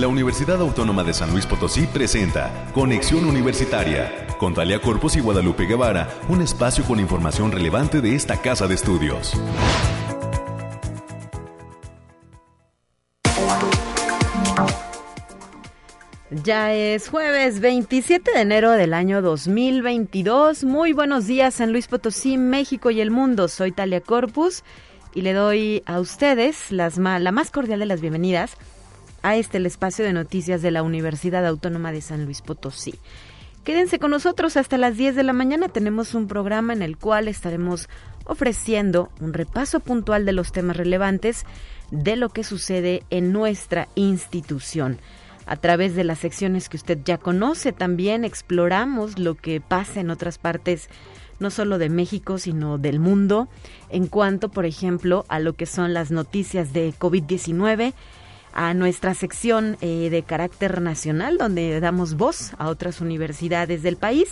la Universidad Autónoma de San Luis Potosí presenta Conexión Universitaria con Talia Corpus y Guadalupe Guevara, un espacio con información relevante de esta casa de estudios. Ya es jueves 27 de enero del año 2022. Muy buenos días San Luis Potosí, México y el mundo. Soy Talia Corpus y le doy a ustedes las la más cordial de las bienvenidas a este el espacio de noticias de la Universidad Autónoma de San Luis Potosí. Quédense con nosotros hasta las 10 de la mañana. Tenemos un programa en el cual estaremos ofreciendo un repaso puntual de los temas relevantes de lo que sucede en nuestra institución. A través de las secciones que usted ya conoce, también exploramos lo que pasa en otras partes, no solo de México, sino del mundo, en cuanto, por ejemplo, a lo que son las noticias de COVID-19, a nuestra sección eh, de carácter nacional, donde damos voz a otras universidades del país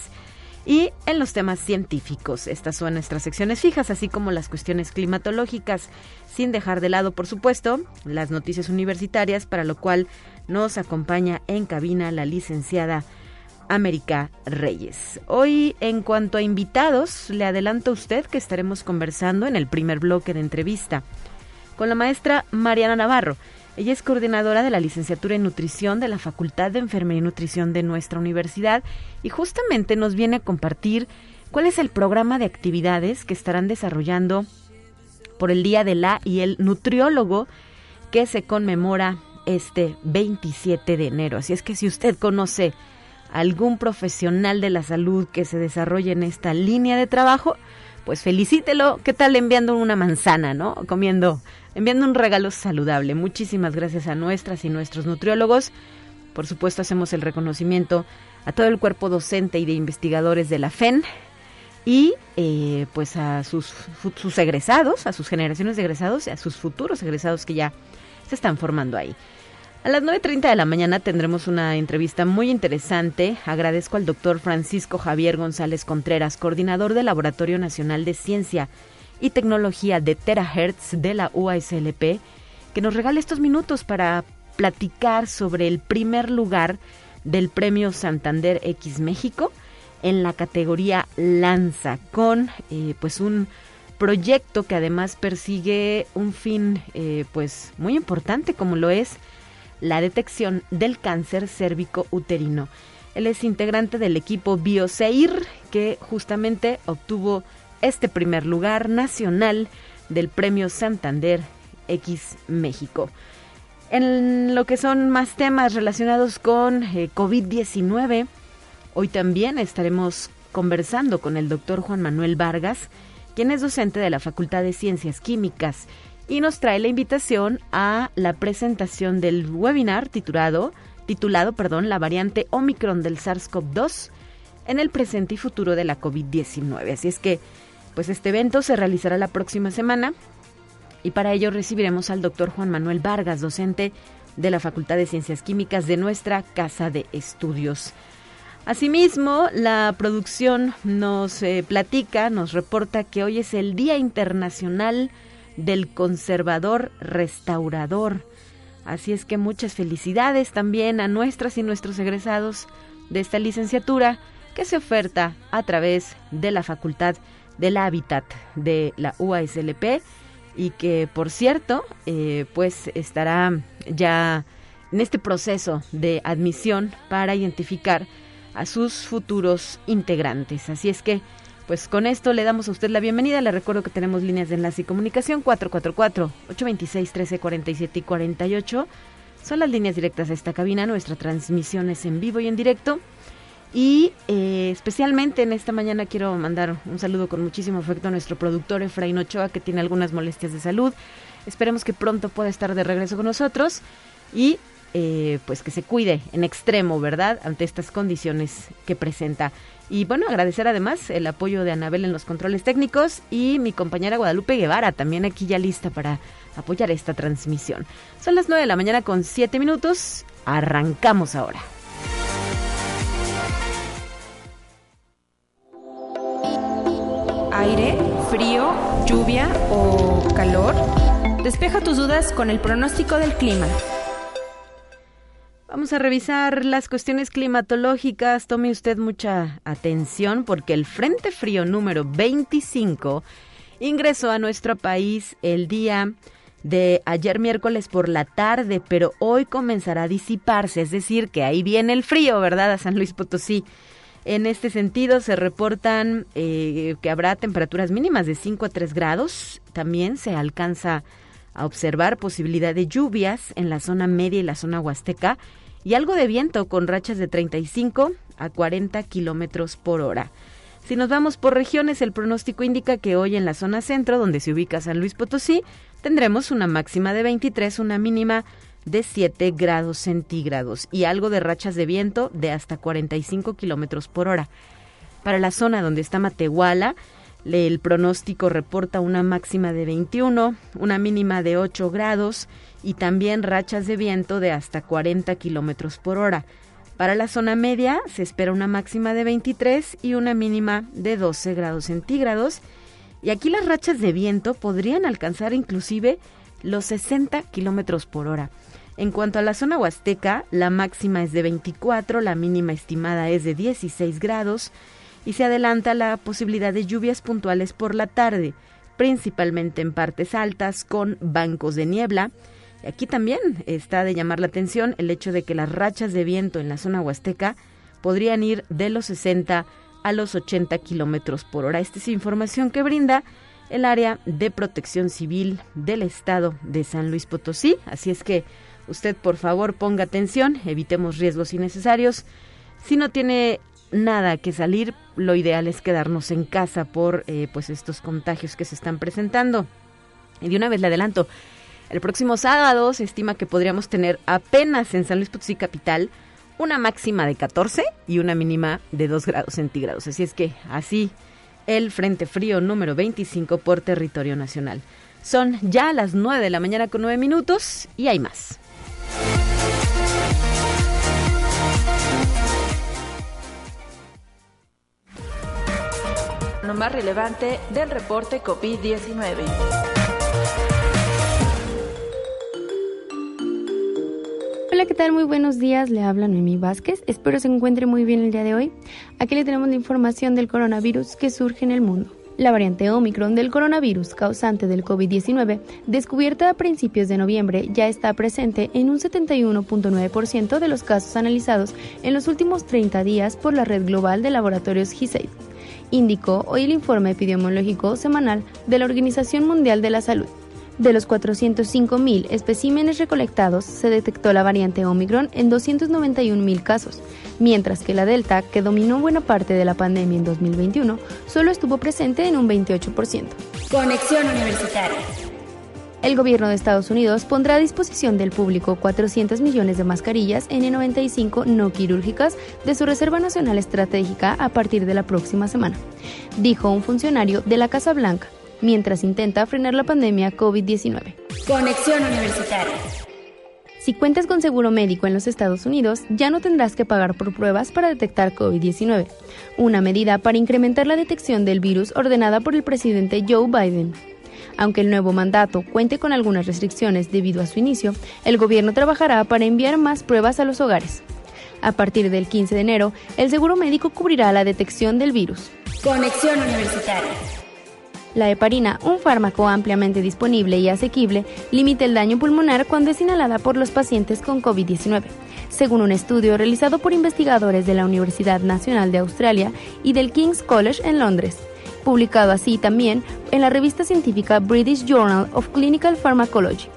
y en los temas científicos. Estas son nuestras secciones fijas, así como las cuestiones climatológicas, sin dejar de lado, por supuesto, las noticias universitarias, para lo cual nos acompaña en cabina la licenciada América Reyes. Hoy, en cuanto a invitados, le adelanto a usted que estaremos conversando en el primer bloque de entrevista con la maestra Mariana Navarro. Ella es coordinadora de la licenciatura en nutrición de la Facultad de Enfermería y Nutrición de nuestra universidad y justamente nos viene a compartir cuál es el programa de actividades que estarán desarrollando por el Día de la y el Nutriólogo que se conmemora este 27 de enero. Así es que si usted conoce algún profesional de la salud que se desarrolle en esta línea de trabajo, pues felicítelo. ¿Qué tal enviando una manzana, no? Comiendo, enviando un regalo saludable. Muchísimas gracias a nuestras y nuestros nutriólogos. Por supuesto, hacemos el reconocimiento a todo el cuerpo docente y de investigadores de la FEN y eh, pues a sus, sus egresados, a sus generaciones de egresados y a sus futuros egresados que ya se están formando ahí. A las 9.30 de la mañana tendremos una entrevista muy interesante. Agradezco al doctor Francisco Javier González Contreras, coordinador del Laboratorio Nacional de Ciencia y Tecnología de Terahertz de la UASLP, que nos regale estos minutos para platicar sobre el primer lugar del Premio Santander X México en la categoría Lanza, con eh, pues un proyecto que además persigue un fin eh, pues muy importante como lo es la detección del cáncer cérvico uterino. Él es integrante del equipo Bioseir, que justamente obtuvo este primer lugar nacional del Premio Santander X México. En lo que son más temas relacionados con eh, COVID-19, hoy también estaremos conversando con el doctor Juan Manuel Vargas, quien es docente de la Facultad de Ciencias Químicas y nos trae la invitación a la presentación del webinar titulado, titulado perdón, La variante Omicron del SARS-CoV-2 en el presente y futuro de la COVID-19. Así es que, pues este evento se realizará la próxima semana y para ello recibiremos al doctor Juan Manuel Vargas, docente de la Facultad de Ciencias Químicas de nuestra Casa de Estudios. Asimismo, la producción nos eh, platica, nos reporta que hoy es el Día Internacional del conservador restaurador. Así es que muchas felicidades también a nuestras y nuestros egresados de esta licenciatura que se oferta a través de la Facultad del Hábitat de la UASLP y que por cierto eh, pues estará ya en este proceso de admisión para identificar a sus futuros integrantes. Así es que pues con esto le damos a usted la bienvenida. Le recuerdo que tenemos líneas de enlace y comunicación 444-826-1347 y 48. Son las líneas directas a esta cabina. Nuestra transmisión es en vivo y en directo. Y eh, especialmente en esta mañana quiero mandar un saludo con muchísimo afecto a nuestro productor Efraín Ochoa, que tiene algunas molestias de salud. Esperemos que pronto pueda estar de regreso con nosotros. Y eh, pues que se cuide en extremo, ¿verdad? Ante estas condiciones que presenta. Y bueno, agradecer además el apoyo de Anabel en los controles técnicos y mi compañera Guadalupe Guevara, también aquí ya lista para apoyar esta transmisión. Son las 9 de la mañana con 7 minutos. Arrancamos ahora. Aire, frío, lluvia o calor. Despeja tus dudas con el pronóstico del clima. Vamos a revisar las cuestiones climatológicas. Tome usted mucha atención porque el Frente Frío número 25 ingresó a nuestro país el día de ayer miércoles por la tarde, pero hoy comenzará a disiparse, es decir, que ahí viene el frío, ¿verdad? A San Luis Potosí. En este sentido, se reportan eh, que habrá temperaturas mínimas de 5 a 3 grados. También se alcanza a observar posibilidad de lluvias en la zona media y la zona huasteca y algo de viento con rachas de 35 a 40 kilómetros por hora. Si nos vamos por regiones, el pronóstico indica que hoy en la zona centro, donde se ubica San Luis Potosí, tendremos una máxima de 23, una mínima de 7 grados centígrados y algo de rachas de viento de hasta 45 kilómetros por hora. Para la zona donde está Matehuala, el pronóstico reporta una máxima de 21, una mínima de 8 grados y también rachas de viento de hasta 40 kilómetros por hora. Para la zona media se espera una máxima de 23 y una mínima de 12 grados centígrados. Y aquí las rachas de viento podrían alcanzar inclusive los 60 kilómetros por hora. En cuanto a la zona huasteca, la máxima es de 24, la mínima estimada es de 16 grados y se adelanta la posibilidad de lluvias puntuales por la tarde, principalmente en partes altas con bancos de niebla Aquí también está de llamar la atención el hecho de que las rachas de viento en la zona huasteca podrían ir de los 60 a los 80 kilómetros por hora. Esta es información que brinda el área de protección civil del estado de San Luis Potosí. Así es que usted, por favor, ponga atención, evitemos riesgos innecesarios. Si no tiene nada que salir, lo ideal es quedarnos en casa por eh, pues estos contagios que se están presentando. Y de una vez le adelanto, el próximo sábado se estima que podríamos tener apenas en San Luis Potosí capital una máxima de 14 y una mínima de 2 grados centígrados. Así es que así el Frente Frío número 25 por territorio nacional. Son ya las 9 de la mañana con 9 minutos y hay más. Más relevante del reporte COVID-19. Hola, ¿qué tal? Muy buenos días. Le habla Noemí Vázquez. Espero se encuentre muy bien el día de hoy. Aquí le tenemos la información del coronavirus que surge en el mundo. La variante Omicron del coronavirus causante del COVID-19, descubierta a principios de noviembre, ya está presente en un 71.9% de los casos analizados en los últimos 30 días por la red global de laboratorios GISAID, indicó hoy el informe epidemiológico semanal de la Organización Mundial de la Salud. De los 405.000 especímenes recolectados, se detectó la variante Omicron en 291.000 casos, mientras que la Delta, que dominó buena parte de la pandemia en 2021, solo estuvo presente en un 28%. Conexión Universitaria. El gobierno de Estados Unidos pondrá a disposición del público 400 millones de mascarillas N95 no quirúrgicas de su Reserva Nacional Estratégica a partir de la próxima semana, dijo un funcionario de la Casa Blanca mientras intenta frenar la pandemia COVID-19. Conexión Universitaria. Si cuentas con seguro médico en los Estados Unidos, ya no tendrás que pagar por pruebas para detectar COVID-19, una medida para incrementar la detección del virus ordenada por el presidente Joe Biden. Aunque el nuevo mandato cuente con algunas restricciones debido a su inicio, el gobierno trabajará para enviar más pruebas a los hogares. A partir del 15 de enero, el seguro médico cubrirá la detección del virus. Conexión Universitaria. La heparina, un fármaco ampliamente disponible y asequible, limita el daño pulmonar cuando es inhalada por los pacientes con COVID-19, según un estudio realizado por investigadores de la Universidad Nacional de Australia y del King's College en Londres, publicado así también en la revista científica British Journal of Clinical Pharmacology.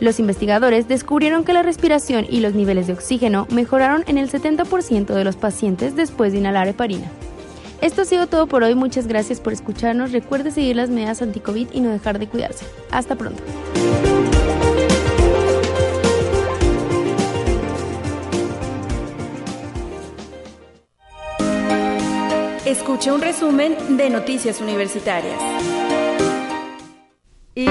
Los investigadores descubrieron que la respiración y los niveles de oxígeno mejoraron en el 70% de los pacientes después de inhalar heparina. Esto ha sido todo por hoy. Muchas gracias por escucharnos. Recuerde seguir las medidas anti-COVID y no dejar de cuidarse. Hasta pronto. Escuche un resumen de Noticias Universitarias. Y,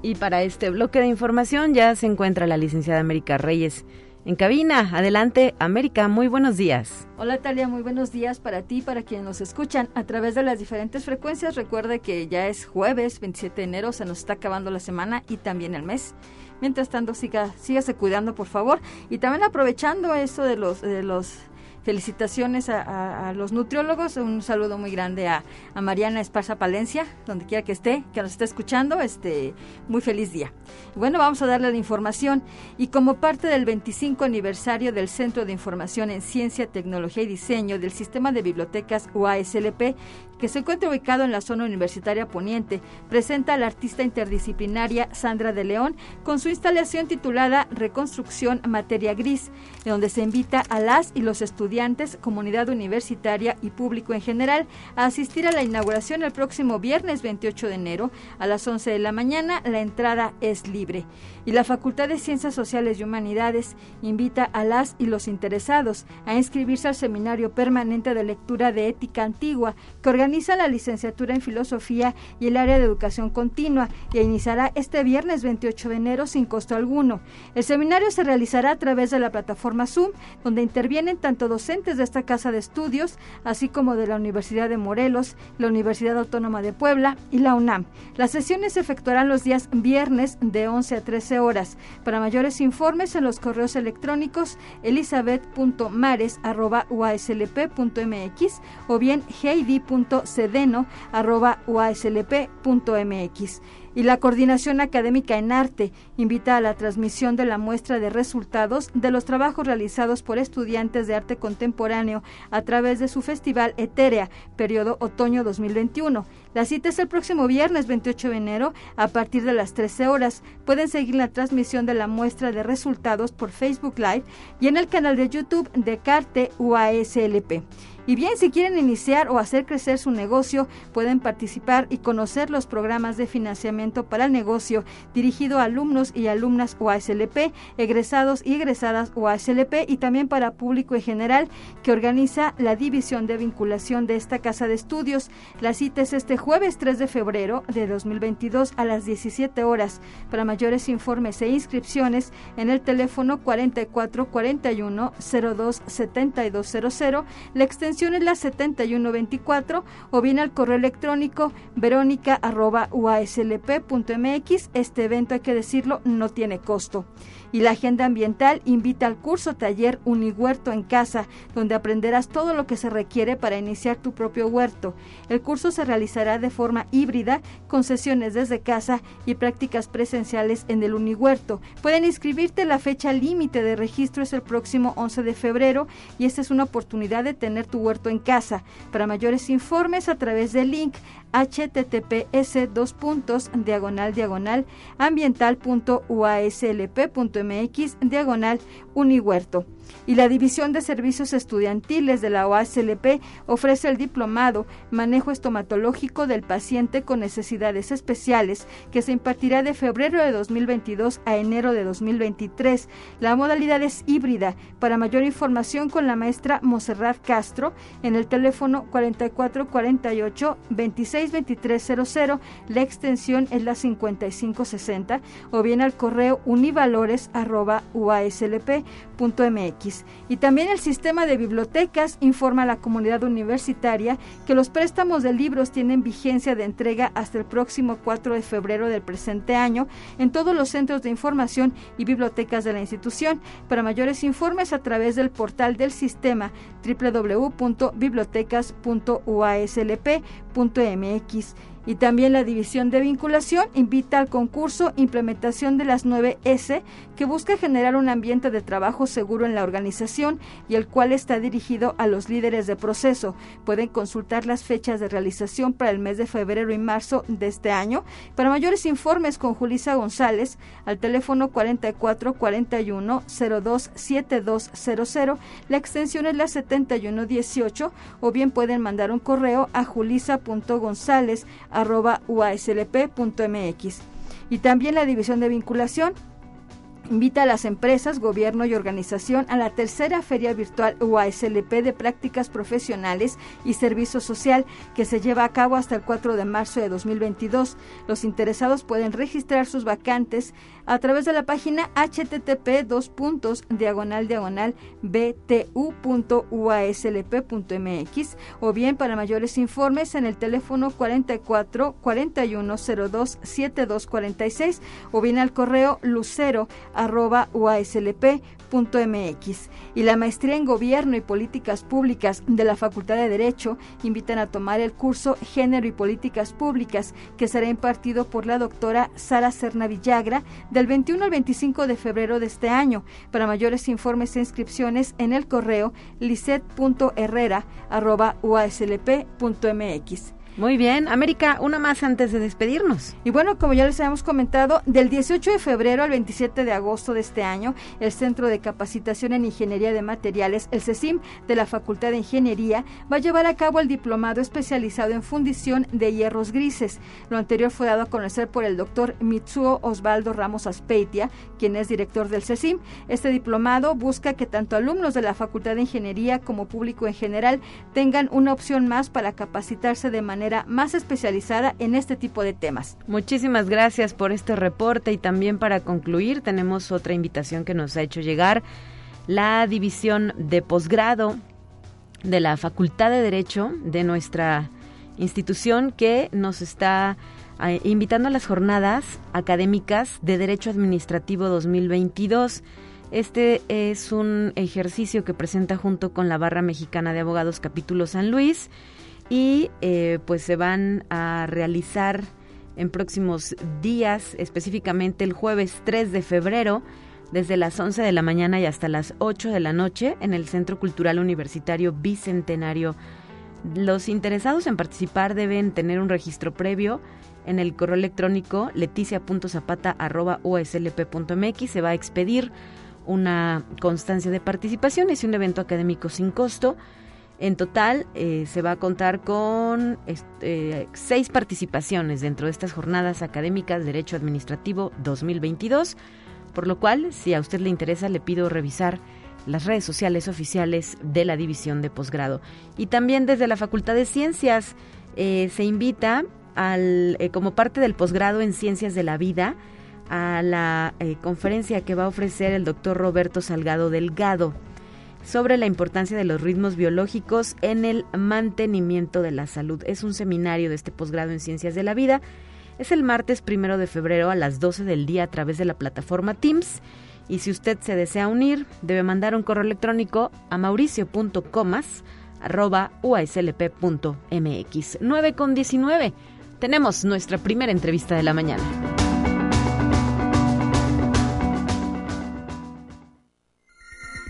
y para este bloque de información ya se encuentra la licenciada América Reyes en cabina. Adelante, América, muy buenos días. Hola Talia, muy buenos días para ti, para quienes nos escuchan a través de las diferentes frecuencias. Recuerde que ya es jueves 27 de enero, se nos está acabando la semana y también el mes. Mientras tanto, siga, sígase cuidando, por favor. Y también aprovechando eso de los, de los felicitaciones a, los nutriólogos, un saludo muy grande a, Mariana Esparza Palencia, donde quiera que esté, que nos esté escuchando, este, muy feliz día. Bueno, vamos a darle la información y como parte del 25 aniversario del Centro de Información en Ciencia, Tecnología y Diseño del Sistema de Bibliotecas UASLP, que se encuentra ubicado en la zona universitaria poniente, presenta a la artista interdisciplinaria Sandra de León con su instalación titulada Reconstrucción Materia Gris, donde se invita a las y los estudiantes, comunidad universitaria y público en general a asistir a la inauguración el próximo viernes 28 de enero a las 11 de la mañana. La entrada es libre y la Facultad de Ciencias Sociales y Humanidades invita a las y los interesados a inscribirse al Seminario Permanente de Lectura de Ética Antigua que organiza la licenciatura en Filosofía y el área de Educación Continua y iniciará este viernes 28 de enero sin costo alguno. El seminario se realizará a través de la plataforma Zoom, donde intervienen tanto docentes de esta casa de estudios, así como de la Universidad de Morelos, la Universidad Autónoma de Puebla y la UNAM. Las sesiones se efectuarán los días viernes de 11 a 13 horas. Para mayores informes en los correos electrónicos elizabeth.mares.uaslp.mx o bien heidi.cedeno.uaslp.mx y la Coordinación Académica en Arte invita a la transmisión de la muestra de resultados de los trabajos realizados por estudiantes de arte contemporáneo a través de su festival Etérea, periodo otoño 2021. La cita es el próximo viernes 28 de enero a partir de las 13 horas. Pueden seguir la transmisión de la muestra de resultados por Facebook Live y en el canal de YouTube de Carte UASLP. Y bien, si quieren iniciar o hacer crecer su negocio, pueden participar y conocer los programas de financiamiento para el negocio dirigido a alumnos y alumnas OASLP, egresados y egresadas OASLP y también para público en general que organiza la División de Vinculación de esta Casa de Estudios. La cita es este jueves 3 de febrero de 2022 a las 17 horas. Para mayores informes e inscripciones en el teléfono 4441 02 7200, la extensión es la 7124 o bien al correo electrónico verónica.uaslp.mx. Este evento, hay que decirlo, no tiene costo y la Agenda Ambiental invita al curso taller Unihuerto en Casa, donde aprenderás todo lo que se requiere para iniciar tu propio huerto. El curso se realizará de forma híbrida, con sesiones desde casa y prácticas presenciales en el Unihuerto. Pueden inscribirte, la fecha límite de registro es el próximo 11 de febrero y esta es una oportunidad de tener tu huerto en casa. Para mayores informes a través del link https dos puntos diagonal diagonal ambiental.uaslp.mx diagonal unihuerto y la División de Servicios Estudiantiles de la OASLP ofrece el diplomado Manejo Estomatológico del Paciente con Necesidades Especiales, que se impartirá de febrero de 2022 a enero de 2023. La modalidad es híbrida. Para mayor información con la maestra Monserrat Castro en el teléfono 4448 262300, la extensión es la 5560 o bien al correo univalores@uaslp.mx. Y también el sistema de bibliotecas informa a la comunidad universitaria que los préstamos de libros tienen vigencia de entrega hasta el próximo 4 de febrero del presente año en todos los centros de información y bibliotecas de la institución. Para mayores informes a través del portal del sistema www.bibliotecas.uaslp.mx y también la División de Vinculación invita al concurso Implementación de las 9S, que busca generar un ambiente de trabajo seguro en la organización y el cual está dirigido a los líderes de proceso. Pueden consultar las fechas de realización para el mes de febrero y marzo de este año. Para mayores informes con Julisa González al teléfono 4441 027200, la extensión es la 7118 o bien pueden mandar un correo a julisa.gonzález uaslp.mx. Y también la división de vinculación invita a las empresas, gobierno y organización a la tercera Feria Virtual UASLP de Prácticas Profesionales y Servicio Social que se lleva a cabo hasta el 4 de marzo de 2022. Los interesados pueden registrar sus vacantes a través de la página http dos puntos diagonal diagonal btu.uaslp.mx o bien para mayores informes en el teléfono 44 4102 7246 o bien al correo lucero arroba Y la maestría en Gobierno y Políticas Públicas de la Facultad de Derecho invitan a tomar el curso Género y Políticas Públicas que será impartido por la doctora Sara Serna Villagra del 21 al 25 de febrero de este año. Para mayores informes e inscripciones en el correo uaslp.mx. Muy bien, América, una más antes de despedirnos. Y bueno, como ya les habíamos comentado, del 18 de febrero al 27 de agosto de este año, el Centro de Capacitación en Ingeniería de Materiales, el CECIM, de la Facultad de Ingeniería, va a llevar a cabo el diplomado especializado en fundición de hierros grises. Lo anterior fue dado a conocer por el doctor Mitsuo Osvaldo Ramos Aspeitia, quien es director del CECIM. Este diplomado busca que tanto alumnos de la Facultad de Ingeniería como público en general tengan una opción más para capacitarse de manera más especializada en este tipo de temas. Muchísimas gracias por este reporte y también para concluir tenemos otra invitación que nos ha hecho llegar la división de posgrado de la Facultad de Derecho de nuestra institución que nos está eh, invitando a las jornadas académicas de Derecho Administrativo 2022. Este es un ejercicio que presenta junto con la Barra Mexicana de Abogados Capítulo San Luis y eh, pues se van a realizar en próximos días, específicamente el jueves 3 de febrero, desde las 11 de la mañana y hasta las 8 de la noche en el Centro Cultural Universitario Bicentenario. Los interesados en participar deben tener un registro previo en el correo electrónico leticia.zapata.uslp.mx. Se va a expedir una constancia de participación. Es un evento académico sin costo en total eh, se va a contar con eh, seis participaciones dentro de estas jornadas académicas Derecho Administrativo 2022, por lo cual, si a usted le interesa, le pido revisar las redes sociales oficiales de la División de Posgrado. Y también desde la Facultad de Ciencias eh, se invita al, como parte del posgrado en Ciencias de la Vida a la conferencia que va a ofrecer el doctor Roberto Salgado Delgado sobre la importancia de los ritmos biológicos en el mantenimiento de la salud. Es un seminario de este posgrado en Ciencias de la Vida. Es el martes primero de febrero a las 12 del día a través de la plataforma Teams. Y si usted se desea unir, debe mandar un correo electrónico a mauricio.comas.uaslp.mx. 9 con 19. Tenemos nuestra primera entrevista de la mañana.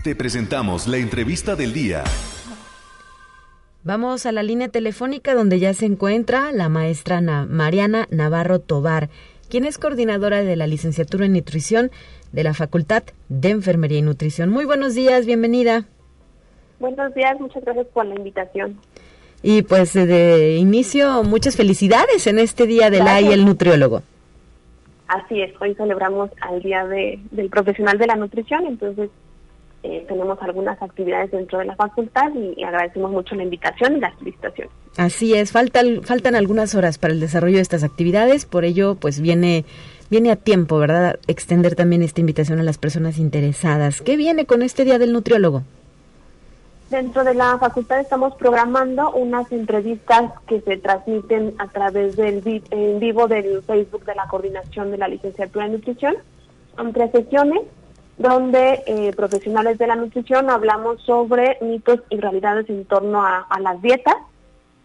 Te presentamos la entrevista del día. Vamos a la línea telefónica donde ya se encuentra la maestra Mariana Navarro Tobar, quien es coordinadora de la licenciatura en nutrición de la Facultad de Enfermería y Nutrición. Muy buenos días, bienvenida. Buenos días, muchas gracias por la invitación. Y pues de inicio, muchas felicidades en este Día del y el Nutriólogo. Así es, hoy celebramos al Día del Profesional de la Nutrición, entonces eh, tenemos algunas actividades dentro de la facultad y, agradecemos mucho la invitación y la felicitaciones. Así es, faltan, faltan algunas horas para el desarrollo de estas actividades, por ello pues viene, viene a tiempo, ¿verdad? Extender también esta invitación a las personas interesadas. ¿Qué viene con este Día del Nutriólogo? Dentro de la facultad estamos programando unas entrevistas que se transmiten a través del en vivo del Facebook de la Coordinación de la Licenciatura en Nutrición. Son tres sesiones donde eh, profesionales de la nutrición hablamos sobre mitos y realidades en torno a, las dietas.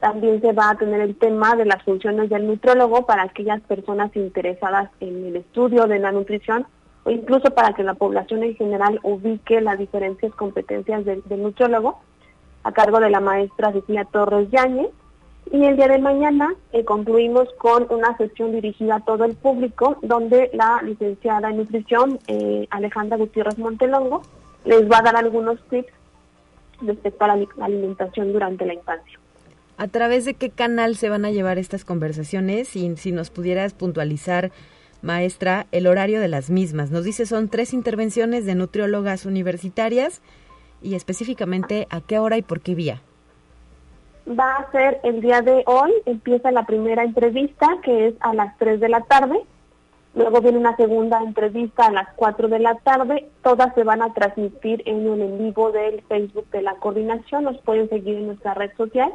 También se va a tener el tema de las funciones del nutrólogo para aquellas personas interesadas en el estudio de la nutrición o incluso para que la población en general ubique las diferentes competencias del, del nutrólogo a cargo de la maestra Cecilia Torres Yáñez. Y el día de mañana eh, concluimos con una sesión dirigida a todo el público, donde la licenciada en nutrición, eh, Alejandra Gutiérrez Montelongo, les va a dar algunos tips respecto a la alimentación durante la infancia. ¿A través de qué canal se van a llevar estas conversaciones? Y si nos pudieras puntualizar maestra, el horario de las mismas. Nos dice son tres intervenciones de nutriólogas universitarias y específicamente a qué hora y por qué vía. Va a ser el día de hoy, empieza la primera entrevista que es a las 3 de la tarde, luego viene una segunda entrevista a las 4 de la tarde, todas se van a transmitir en un en vivo del Facebook de la coordinación, nos pueden seguir en nuestra red social,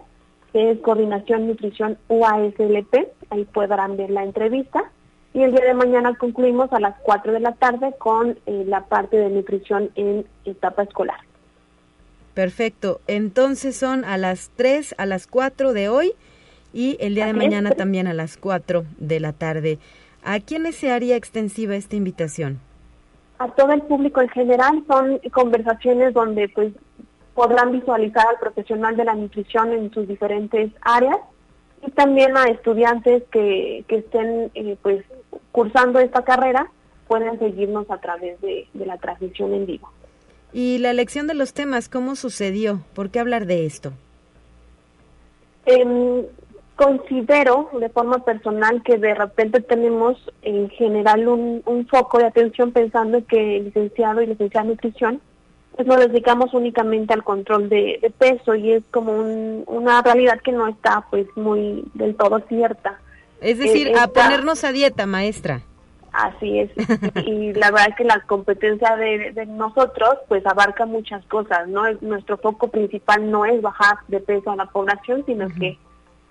que es Coordinación Nutrición UASLP, ahí podrán ver la entrevista. Y el día de mañana concluimos a las 4 de la tarde con eh, la parte de nutrición en etapa escolar. Perfecto. Entonces son a las 3, a las 4 de hoy y el día de mañana también a las 4 de la tarde. ¿A quiénes se haría extensiva esta invitación? A todo el público en general son conversaciones donde pues podrán visualizar al profesional de la nutrición en sus diferentes áreas y también a estudiantes que, que estén eh, pues cursando esta carrera pueden seguirnos a través de la transmisión en vivo. ¿Y la elección de los temas, cómo sucedió? ¿Por qué hablar de esto? Em, considero de forma personal que de repente tenemos en general un, foco de atención pensando que el licenciado y licenciada en nutrición pues nos dedicamos únicamente al control de, peso y es como una realidad que no está pues muy del todo cierta. Es decir, eh, a ponernos a dieta, maestra. Así es. y la verdad es que la competencia de, nosotros pues abarca muchas cosas, ¿no? Nuestro foco principal no es bajar de peso a la población, sino que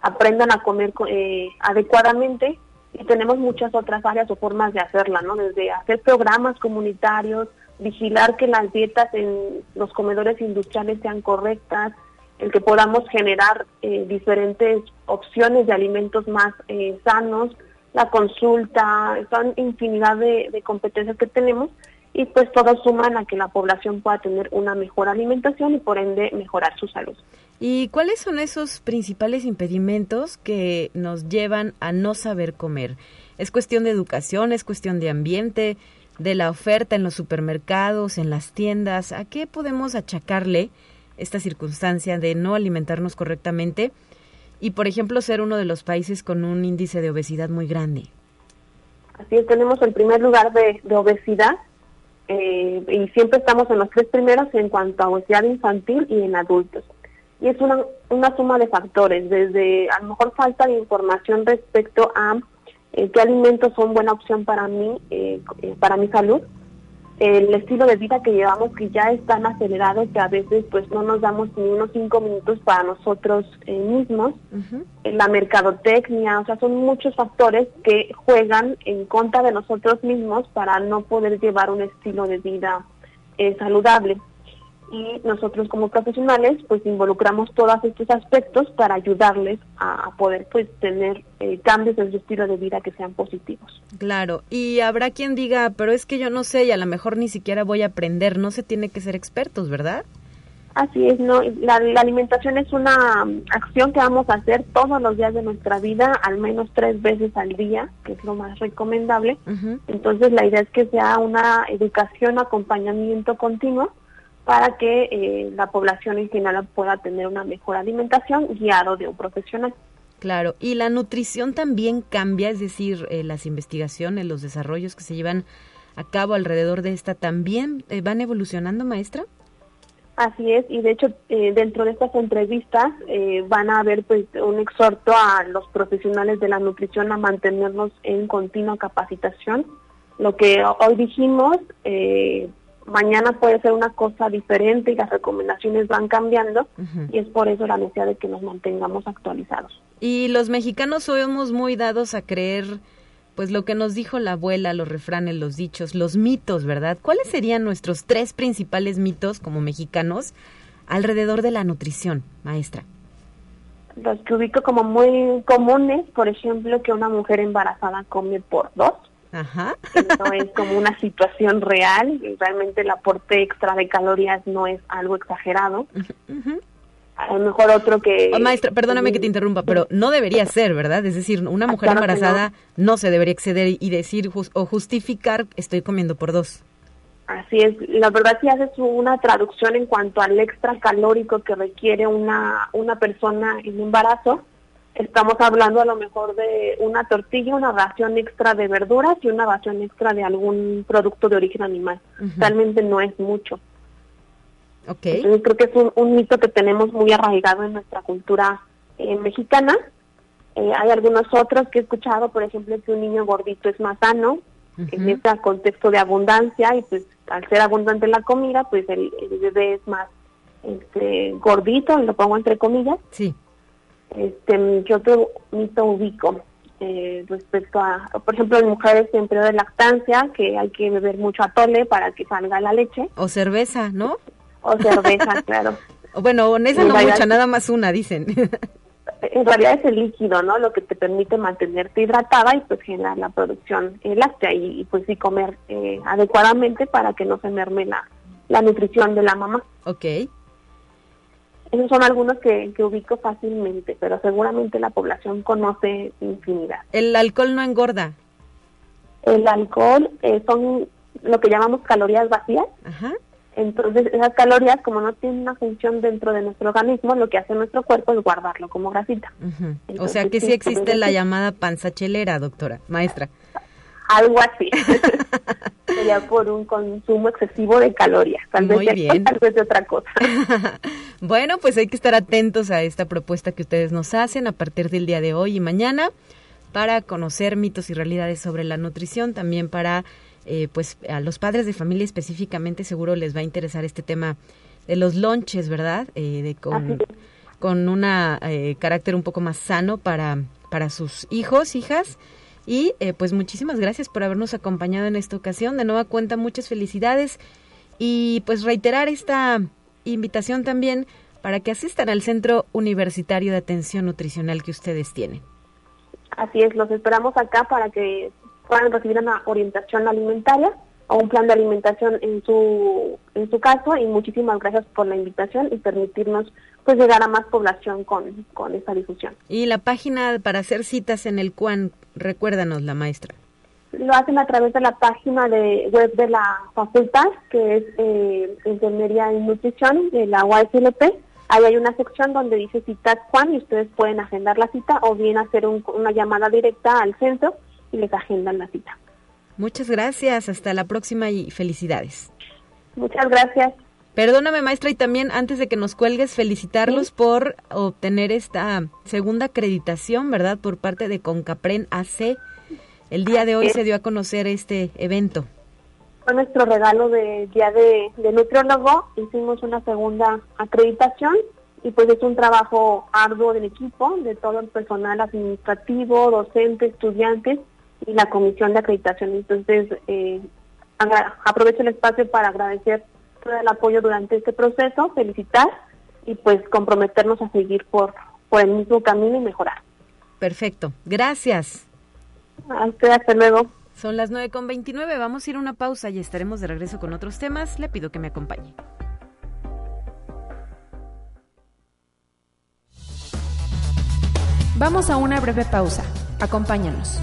aprendan a comer eh, adecuadamente y tenemos muchas otras áreas o formas de hacerla, ¿no? Desde hacer programas comunitarios, vigilar que las dietas en los comedores industriales sean correctas, el que podamos generar eh, diferentes opciones de alimentos más eh, sanos, la consulta, son infinidad de, competencias que tenemos y pues todos suman a que la población pueda tener una mejor alimentación y por ende mejorar su salud. ¿Y cuáles son esos principales impedimentos que nos llevan a no saber comer? ¿Es cuestión de educación, es cuestión de ambiente, de la oferta en los supermercados, en las tiendas? ¿A qué podemos achacarle esta circunstancia de no alimentarnos correctamente? Y, por ejemplo, ser uno de los países con un índice de obesidad muy grande. Así es, tenemos el primer lugar de, obesidad eh, y siempre estamos en los tres primeros en cuanto a obesidad infantil y en adultos. Y es una, una suma de factores, desde a lo mejor falta de información respecto a eh, qué alimentos son buena opción para mí, eh, para mi salud, el estilo de vida que llevamos que ya es tan acelerado que a veces pues no nos damos ni unos cinco minutos para nosotros eh, mismos, la mercadotecnia, o sea, son muchos factores que juegan en contra de nosotros mismos para no poder llevar un estilo de vida eh, saludable y nosotros como profesionales pues involucramos todos estos aspectos para ayudarles a, poder pues tener eh, cambios en su estilo de vida que sean positivos. Claro, y habrá quien diga, pero es que yo no sé y a lo mejor ni siquiera voy a aprender, no se tiene que ser expertos, ¿verdad? Así es, no, la, alimentación es una um, acción que vamos a hacer todos los días de nuestra vida, al menos tres veces al día, que es lo más recomendable. Entonces la idea es que sea una educación, acompañamiento continuo para que eh, la población en general pueda tener una mejor alimentación guiado de un profesional. Claro, y la nutrición también cambia, es decir, eh, las investigaciones, los desarrollos que se llevan a cabo alrededor de esta también eh, van evolucionando, maestra. Así es, y de hecho dentro de estas entrevistas van a haber pues un exhorto a los profesionales de la nutrición a mantenernos en continua capacitación. Lo que hoy dijimos mañana puede ser una cosa diferente y las recomendaciones van cambiando y es por eso la necesidad de que nos mantengamos actualizados. Y los mexicanos somos muy dados a creer pues lo que nos dijo la abuela, los refranes, los dichos, los mitos, ¿verdad? ¿Cuáles serían nuestros tres principales mitos como mexicanos alrededor de la nutrición, maestra? Los que ubico como muy comunes, por ejemplo, que una mujer embarazada come por dos Ajá. no es como una situación real, realmente el aporte extra de calorías no es algo exagerado. A lo mejor otro que... Oh, maestra, perdóname que te interrumpa, pero no debería ser, ¿verdad? Es decir, una mujer embarazada no. se debería exceder y decir o justificar estoy comiendo por dos. Así es, la verdad si haces una traducción en cuanto al extra calórico que requiere una, una persona en embarazo, estamos hablando a lo mejor de una tortilla, una ración extra de verduras y una ración extra de algún producto de origen animal. Realmente no es mucho. Okay. creo que es un, mito que tenemos muy arraigado en nuestra cultura eh, mexicana. Eh, hay algunos otros que he escuchado, por ejemplo, que un niño gordito es más sano, en este contexto de abundancia, y pues al ser abundante la comida, pues el, bebé es más este, gordito, lo pongo entre comillas. Sí. Este, yo mito ubico eh, respecto a, por ejemplo, en mujeres en periodo de lactancia, que hay que beber mucho atole para que salga la leche. O cerveza, ¿no? O cerveza, claro. Bueno, en esa no mucha, nada más una, dicen. en realidad es el líquido, ¿no? Lo que te permite mantenerte hidratada y pues generar la producción láctea y, pues sí comer eh, adecuadamente para que no se merme la, la nutrición de la mamá. Ok. Esos son algunos que, que ubico fácilmente, pero seguramente la población conoce infinidad. ¿El alcohol no engorda? El alcohol eh, son lo que llamamos calorías vacías. Ajá. Entonces, esas calorías, como no tienen una función dentro de nuestro organismo, lo que hace nuestro cuerpo es guardarlo como grasita. o sea que sí existe la llamada panza chelera, doctora, maestra. Algo así. Sería por un consumo excesivo de calorías. Tal Muy vez bien. tal vez de otra cosa. bueno, pues hay que estar atentos a esta propuesta que ustedes nos hacen a partir del día de hoy y mañana para conocer mitos y realidades sobre la nutrición, también para eh, pues a los padres de familia específicamente seguro les va a interesar este tema de los lonches, ¿verdad? Eh, de con, con una eh, carácter un poco más sano para, para sus hijos, hijas. Y pues muchísimas gracias por habernos acompañado en esta ocasión. De nueva cuenta, muchas felicidades. Y pues reiterar esta invitación también para que asistan al Centro Universitario de Atención Nutricional que ustedes tienen. Así es, los esperamos acá para que puedan recibir una orientación alimentaria o un plan de alimentación en su en su caso y muchísimas gracias por la invitación y permitirnos pues llegar a más población con, con esta difusión. Y la página para hacer citas en el CUAN, recuérdanos la maestra. Lo hacen a través de la página de web de la facultad, que es eh, Enfermería y Nutrición de la UASLP. Ahí hay una sección donde dice citas CUAN y ustedes pueden agendar la cita o bien hacer una llamada directa al centro y les agendan la cita. Muchas gracias, hasta la próxima y felicidades. Muchas gracias. Perdóname, maestra, y también antes de que nos cuelgues, felicitarlos por obtener esta segunda acreditación, ¿verdad? Por parte de Concapren AC. El día de hoy se dio a conocer este evento. Fue nuestro regalo de Día de, de Nutriólogo. Hicimos una segunda acreditación y pues es un trabajo arduo del equipo, de todo el personal administrativo, docentes, estudiantes y la comisión de acreditación. Entonces, eh, aprovecho el espacio para agradecer todo el apoyo durante este proceso, felicitar y pues comprometernos a seguir por, por el mismo camino y mejorar. Perfecto, gracias. A usted, hasta luego. Son las 9.29, vamos a ir a una pausa y estaremos de regreso con otros temas. Le pido que me acompañe. Vamos a una breve pausa. Acompáñanos.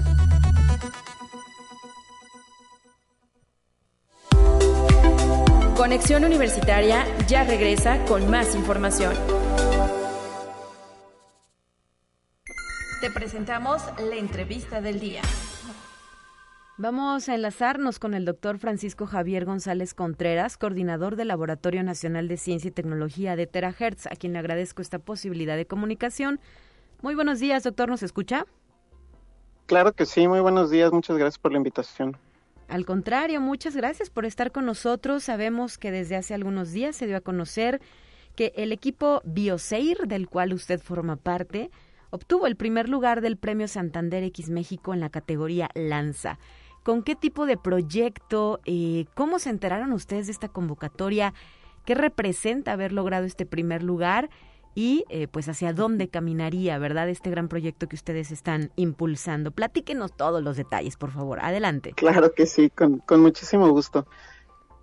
Conexión Universitaria ya regresa con más información. Te presentamos la entrevista del día. Vamos a enlazarnos con el doctor Francisco Javier González Contreras, coordinador del Laboratorio Nacional de Ciencia y Tecnología de Terahertz, a quien le agradezco esta posibilidad de comunicación. Muy buenos días, doctor, ¿nos escucha? Claro que sí, muy buenos días, muchas gracias por la invitación. Al contrario, muchas gracias por estar con nosotros. Sabemos que desde hace algunos días se dio a conocer que el equipo Bioseir, del cual usted forma parte, obtuvo el primer lugar del Premio Santander X México en la categoría Lanza. ¿Con qué tipo de proyecto? Eh, ¿Cómo se enteraron ustedes de esta convocatoria? ¿Qué representa haber logrado este primer lugar? Y eh, pues hacia dónde caminaría, ¿verdad? Este gran proyecto que ustedes están impulsando. Platíquenos todos los detalles, por favor. Adelante. Claro que sí, con, muchísimo gusto.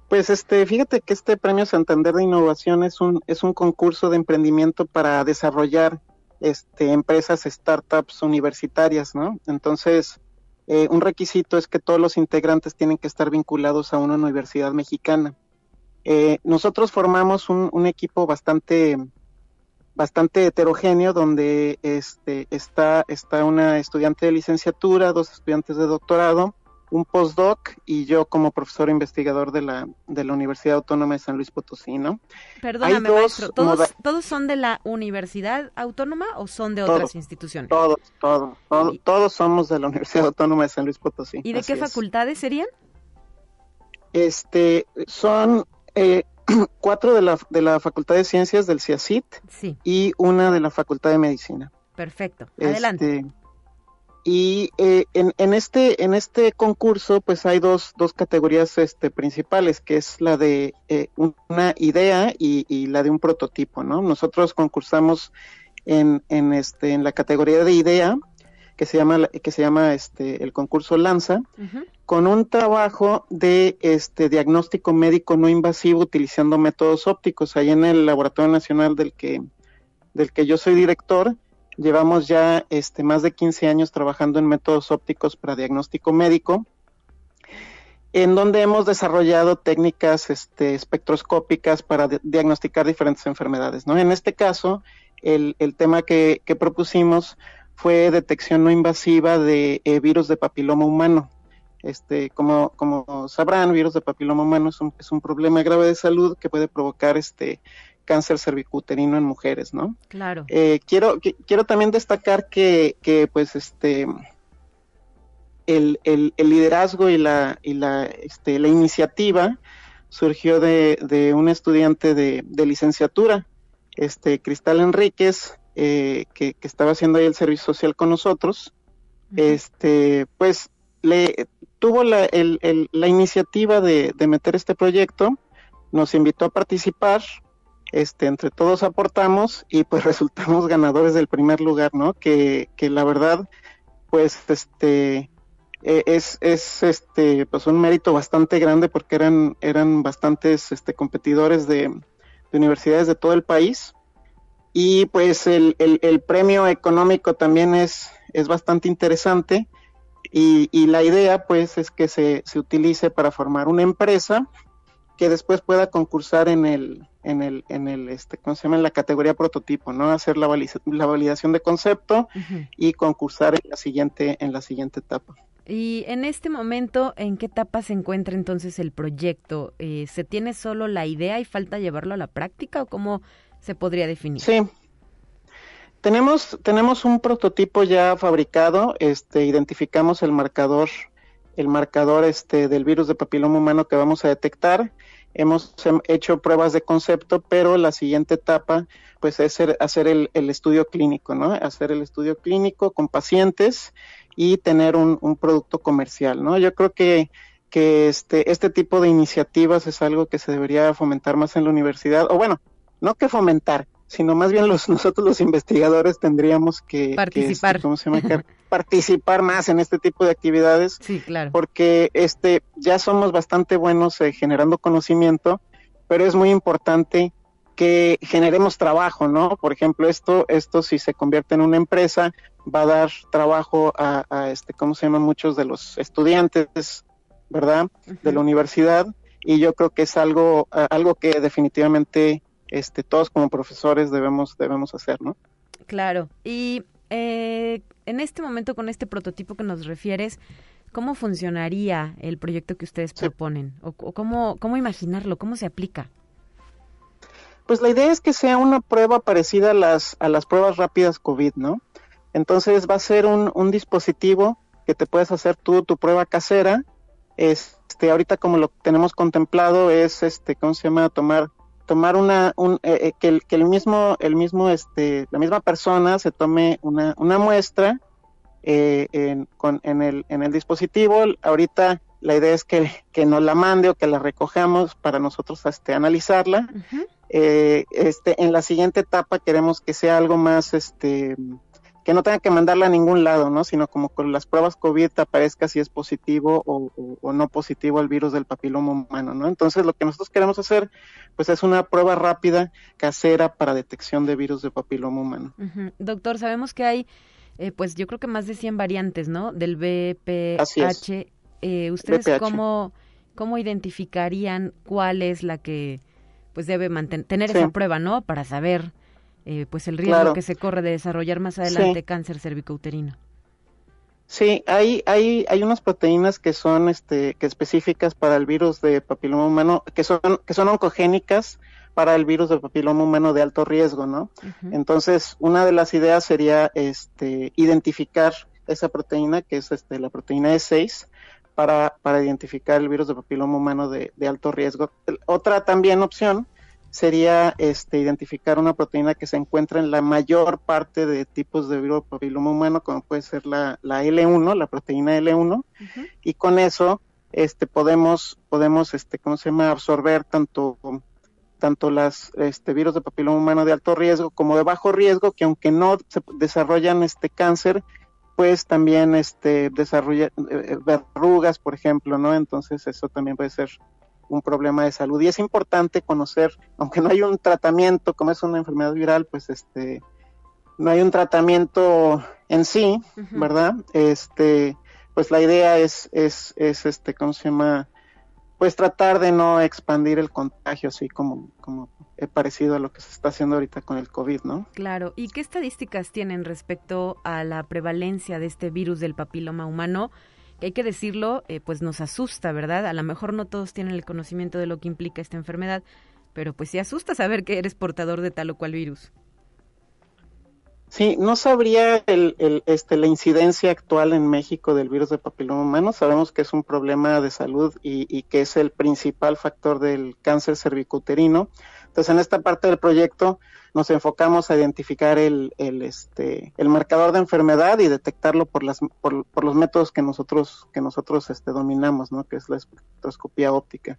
Pues este, fíjate que este Premio Santander de Innovación es un, es un concurso de emprendimiento para desarrollar este, empresas, startups universitarias, ¿no? Entonces, eh, un requisito es que todos los integrantes tienen que estar vinculados a una universidad mexicana. Eh, nosotros formamos un equipo bastante bastante heterogéneo donde este, está, está una estudiante de licenciatura, dos estudiantes de doctorado, un postdoc y yo como profesor investigador de la, de la Universidad Autónoma de San Luis Potosí, ¿no? Perdóname, maestro, ¿todos, ¿todos son de la Universidad Autónoma o son de otras instituciones? Todos, todos, todos, somos de la Universidad Autónoma de San Luis Potosí. ¿Y de qué facultades serían? Este, son eh, cuatro de la, de la Facultad de Ciencias del CIACIT y una de la Facultad de Medicina. Perfecto, adelante. Este, y eh, en, en, este en este concurso pues hay dos, dos categorías este, principales que es la de eh, una idea y, y, la de un prototipo no nosotros concursamos en, en este en la categoría de idea que se llama que se llama este el concurso Lanza con un trabajo de este diagnóstico médico no invasivo utilizando métodos ópticos ahí en el laboratorio nacional del que del que yo soy director llevamos ya este más de 15 años trabajando en métodos ópticos para diagnóstico médico en donde hemos desarrollado técnicas este, espectroscópicas para diagnosticar diferentes enfermedades. ¿no? En este caso, el, el tema que, que, propusimos fue detección no invasiva de eh, virus de papiloma humano. Este, como, como sabrán, virus de papiloma humano es un, es un problema grave de salud que puede provocar este cáncer cervicuterino en mujeres, ¿no? Claro. Eh, quiero, quiero también destacar que, que pues, este, el, el, el, liderazgo y la, y la, este, la iniciativa surgió de, de un estudiante de, de, licenciatura, este, Cristal Enríquez, eh, que, que, estaba haciendo ahí el servicio social con nosotros, este, pues le tuvo la, el, el, la iniciativa de, de, meter este proyecto, nos invitó a participar, este, entre todos aportamos y pues resultamos ganadores del primer lugar, ¿no? Que, que la verdad, pues, este, e, es, es, este, pues un mérito bastante grande porque eran, eran bastantes, este, competidores de, de universidades de todo el país y pues el, el, el premio económico también es, es bastante interesante y, y, la idea pues es que se, se utilice para formar una empresa que después pueda concursar en el en el en el este ¿cómo se llama? en la categoría prototipo, ¿no? Hacer la, la validación de concepto uh -huh. y concursar en la siguiente en la siguiente etapa. Y en este momento, ¿en qué etapa se encuentra entonces el proyecto? Eh, ¿Se tiene solo la idea y falta llevarlo a la práctica o cómo se podría definir? Sí, tenemos, tenemos un prototipo ya fabricado, este, identificamos el marcador, el marcador este, del virus de papiloma humano que vamos a detectar. Hemos hecho pruebas de concepto, pero la siguiente etapa pues es hacer, hacer el, el, estudio clínico, ¿no? Hacer el estudio clínico con pacientes y tener un, un producto comercial, ¿no? Yo creo que, que este, este tipo de iniciativas es algo que se debería fomentar más en la universidad, o bueno, no que fomentar, sino más bien los nosotros los investigadores tendríamos que participar, que, este, ¿cómo se llama? participar más en este tipo de actividades, sí, claro. porque este ya somos bastante buenos eh, generando conocimiento, pero es muy importante que generemos trabajo, ¿no? Por ejemplo, esto esto si se convierte en una empresa va a dar trabajo a, a este cómo se llaman muchos de los estudiantes, ¿verdad? Uh -huh. De la universidad y yo creo que es algo algo que definitivamente este, todos como profesores debemos, debemos hacer, ¿no? Claro. Y eh, en este momento, con este prototipo que nos refieres, ¿cómo funcionaría el proyecto que ustedes sí. proponen? ¿O, o cómo, cómo imaginarlo? ¿Cómo se aplica? Pues la idea es que sea una prueba parecida a las, a las pruebas rápidas COVID, ¿no? Entonces va a ser un, un dispositivo que te puedes hacer tú tu prueba casera. Este, ahorita como lo tenemos contemplado es, este, ¿cómo se llama? Tomar tomar una un, eh, eh, que, el, que el mismo el mismo este la misma persona se tome una, una muestra eh, en, con, en, el, en el dispositivo ahorita la idea es que, que nos la mande o que la recojamos para nosotros este, analizarla uh -huh. eh, este en la siguiente etapa queremos que sea algo más este que no tenga que mandarla a ningún lado, ¿no? Sino como con las pruebas COVID te aparezca si es positivo o, o, o, no positivo al virus del papiloma humano, ¿no? Entonces lo que nosotros queremos hacer, pues es una prueba rápida, casera para detección de virus de papiloma humano. Uh -huh. Doctor, sabemos que hay, eh, pues yo creo que más de 100 variantes, ¿no? Del VPH. Eh, ¿Ustedes. Cómo, cómo identificarían cuál es la que, pues debe mantener, tener sí. esa prueba, ¿no? Para saber eh, pues el riesgo que se corre de desarrollar más adelante cáncer cervicouterino. Sí, hay, hay, hay unas proteínas que son este, que específicas para el virus de papiloma humano, que son, que son oncogénicas para el virus de papiloma humano de alto riesgo, ¿no? Entonces, una de las ideas sería este, identificar esa proteína, que es este, la proteína E6, para, para identificar el virus de papiloma humano de, de alto riesgo. Otra también opción sería este, identificar una proteína que se encuentra en la mayor parte de tipos de virus papiloma humano, como puede ser la, la L1, la proteína L1, y con eso este, podemos, podemos este, ¿cómo se llama?, absorber tanto tanto las este, virus de papiloma humano de alto riesgo como de bajo riesgo, que aunque no se desarrollan este cáncer, pues también este desarrolla eh, eh, verrugas, por ejemplo, ¿no? Entonces eso también puede ser un problema de salud y es importante conocer, aunque no hay un tratamiento, como es una enfermedad viral, pues este no hay un tratamiento en sí, ¿verdad? Este, pues la idea es es es este ¿cómo se llama? Pues tratar de no expandir el contagio así como como parecido a lo que se está haciendo ahorita con el COVID, ¿no? Claro, ¿y qué estadísticas tienen respecto a la prevalencia de este virus del papiloma humano? Hay que decirlo, eh, pues nos asusta, ¿verdad? A lo mejor no todos tienen el conocimiento de lo que implica esta enfermedad, pero pues sí asusta saber que eres portador de tal o cual virus. Sí, no sabría el, este, la incidencia actual en México del virus de papiloma humano. Sabemos que es un problema de salud y, y que es el principal factor del cáncer cervicuterino. Entonces, en esta parte del proyecto nos enfocamos a identificar el, el, este, el marcador de enfermedad y detectarlo por, las, por, por, los métodos que nosotros, que nosotros este, dominamos, ¿no? que es la espectroscopía óptica.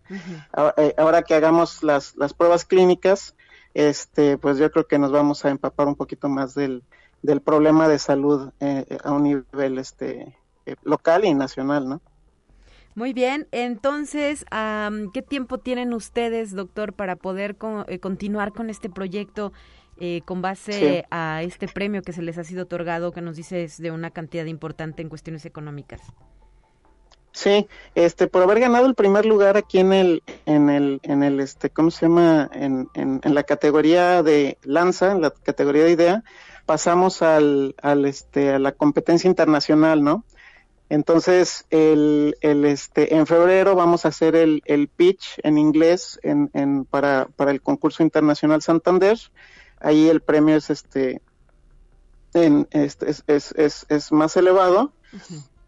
Eh, ahora, que hagamos las, las pruebas clínicas, este, pues yo creo que nos vamos a empapar un poquito más del, del problema de salud eh, a un nivel este, eh, local y nacional, ¿no? Muy bien, entonces, ¿qué tiempo tienen ustedes, doctor, para poder eh, continuar con este proyecto eh, con base a este premio que se les ha sido otorgado, que nos dice es de una cantidad importante en cuestiones económicas? Sí, este, por haber ganado el primer lugar aquí en el, en el, en el, este, ¿cómo se llama? En, en, en la categoría de lanza, en la categoría de idea, pasamos al, al, este, a la competencia internacional, ¿no? Entonces, el, el, este, en febrero vamos a hacer el, el pitch en inglés en, en, para, para, el concurso internacional Santander. Ahí el premio es este, en, este es, es, es, es, más elevado.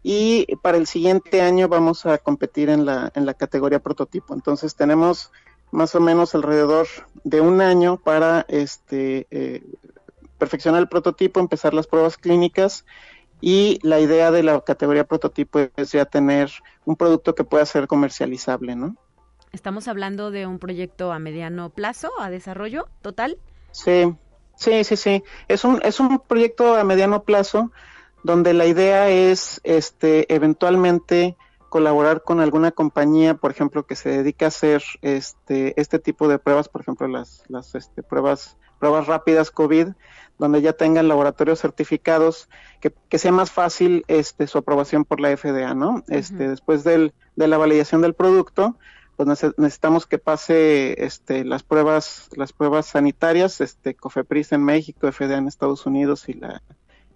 Y para el siguiente año vamos a competir en la, en la categoría prototipo. Entonces tenemos más o menos alrededor de un año para este, eh, perfeccionar el prototipo, empezar las pruebas clínicas y la idea de la categoría prototipo es ya tener un producto que pueda ser comercializable, ¿no? Estamos hablando de un proyecto a mediano plazo, a desarrollo total. Sí, sí, sí, sí. Es un, es un proyecto a mediano plazo donde la idea es este, eventualmente colaborar con alguna compañía, por ejemplo, que se dedica a hacer este, este tipo de pruebas, por ejemplo, las, las este, pruebas, pruebas rápidas COVID, donde ya tengan laboratorios certificados, que, que, sea más fácil este, su aprobación por la FDA, ¿no? Este, después del, de la validación del producto, pues necesitamos que pase este, las pruebas, las pruebas sanitarias, este, COFEPRIS en México, FDA en Estados Unidos y la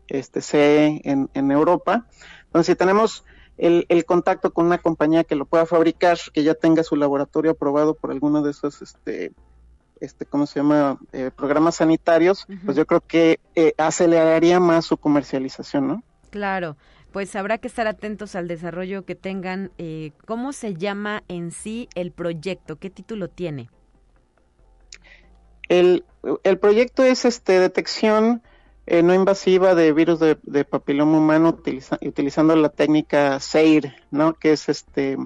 este, CE en, en Europa. Entonces, si tenemos el, el, contacto con una compañía que lo pueda fabricar, que ya tenga su laboratorio aprobado por alguno de esos este, este, ¿cómo se llama? Eh, programas sanitarios, pues yo creo que eh, aceleraría más su comercialización, ¿no? Claro, pues habrá que estar atentos al desarrollo que tengan. Eh, ¿Cómo se llama en sí el proyecto? ¿Qué título tiene? El, el proyecto es este detección no invasiva de virus de, de papiloma humano utilizando la técnica SEIR, ¿no? Que es este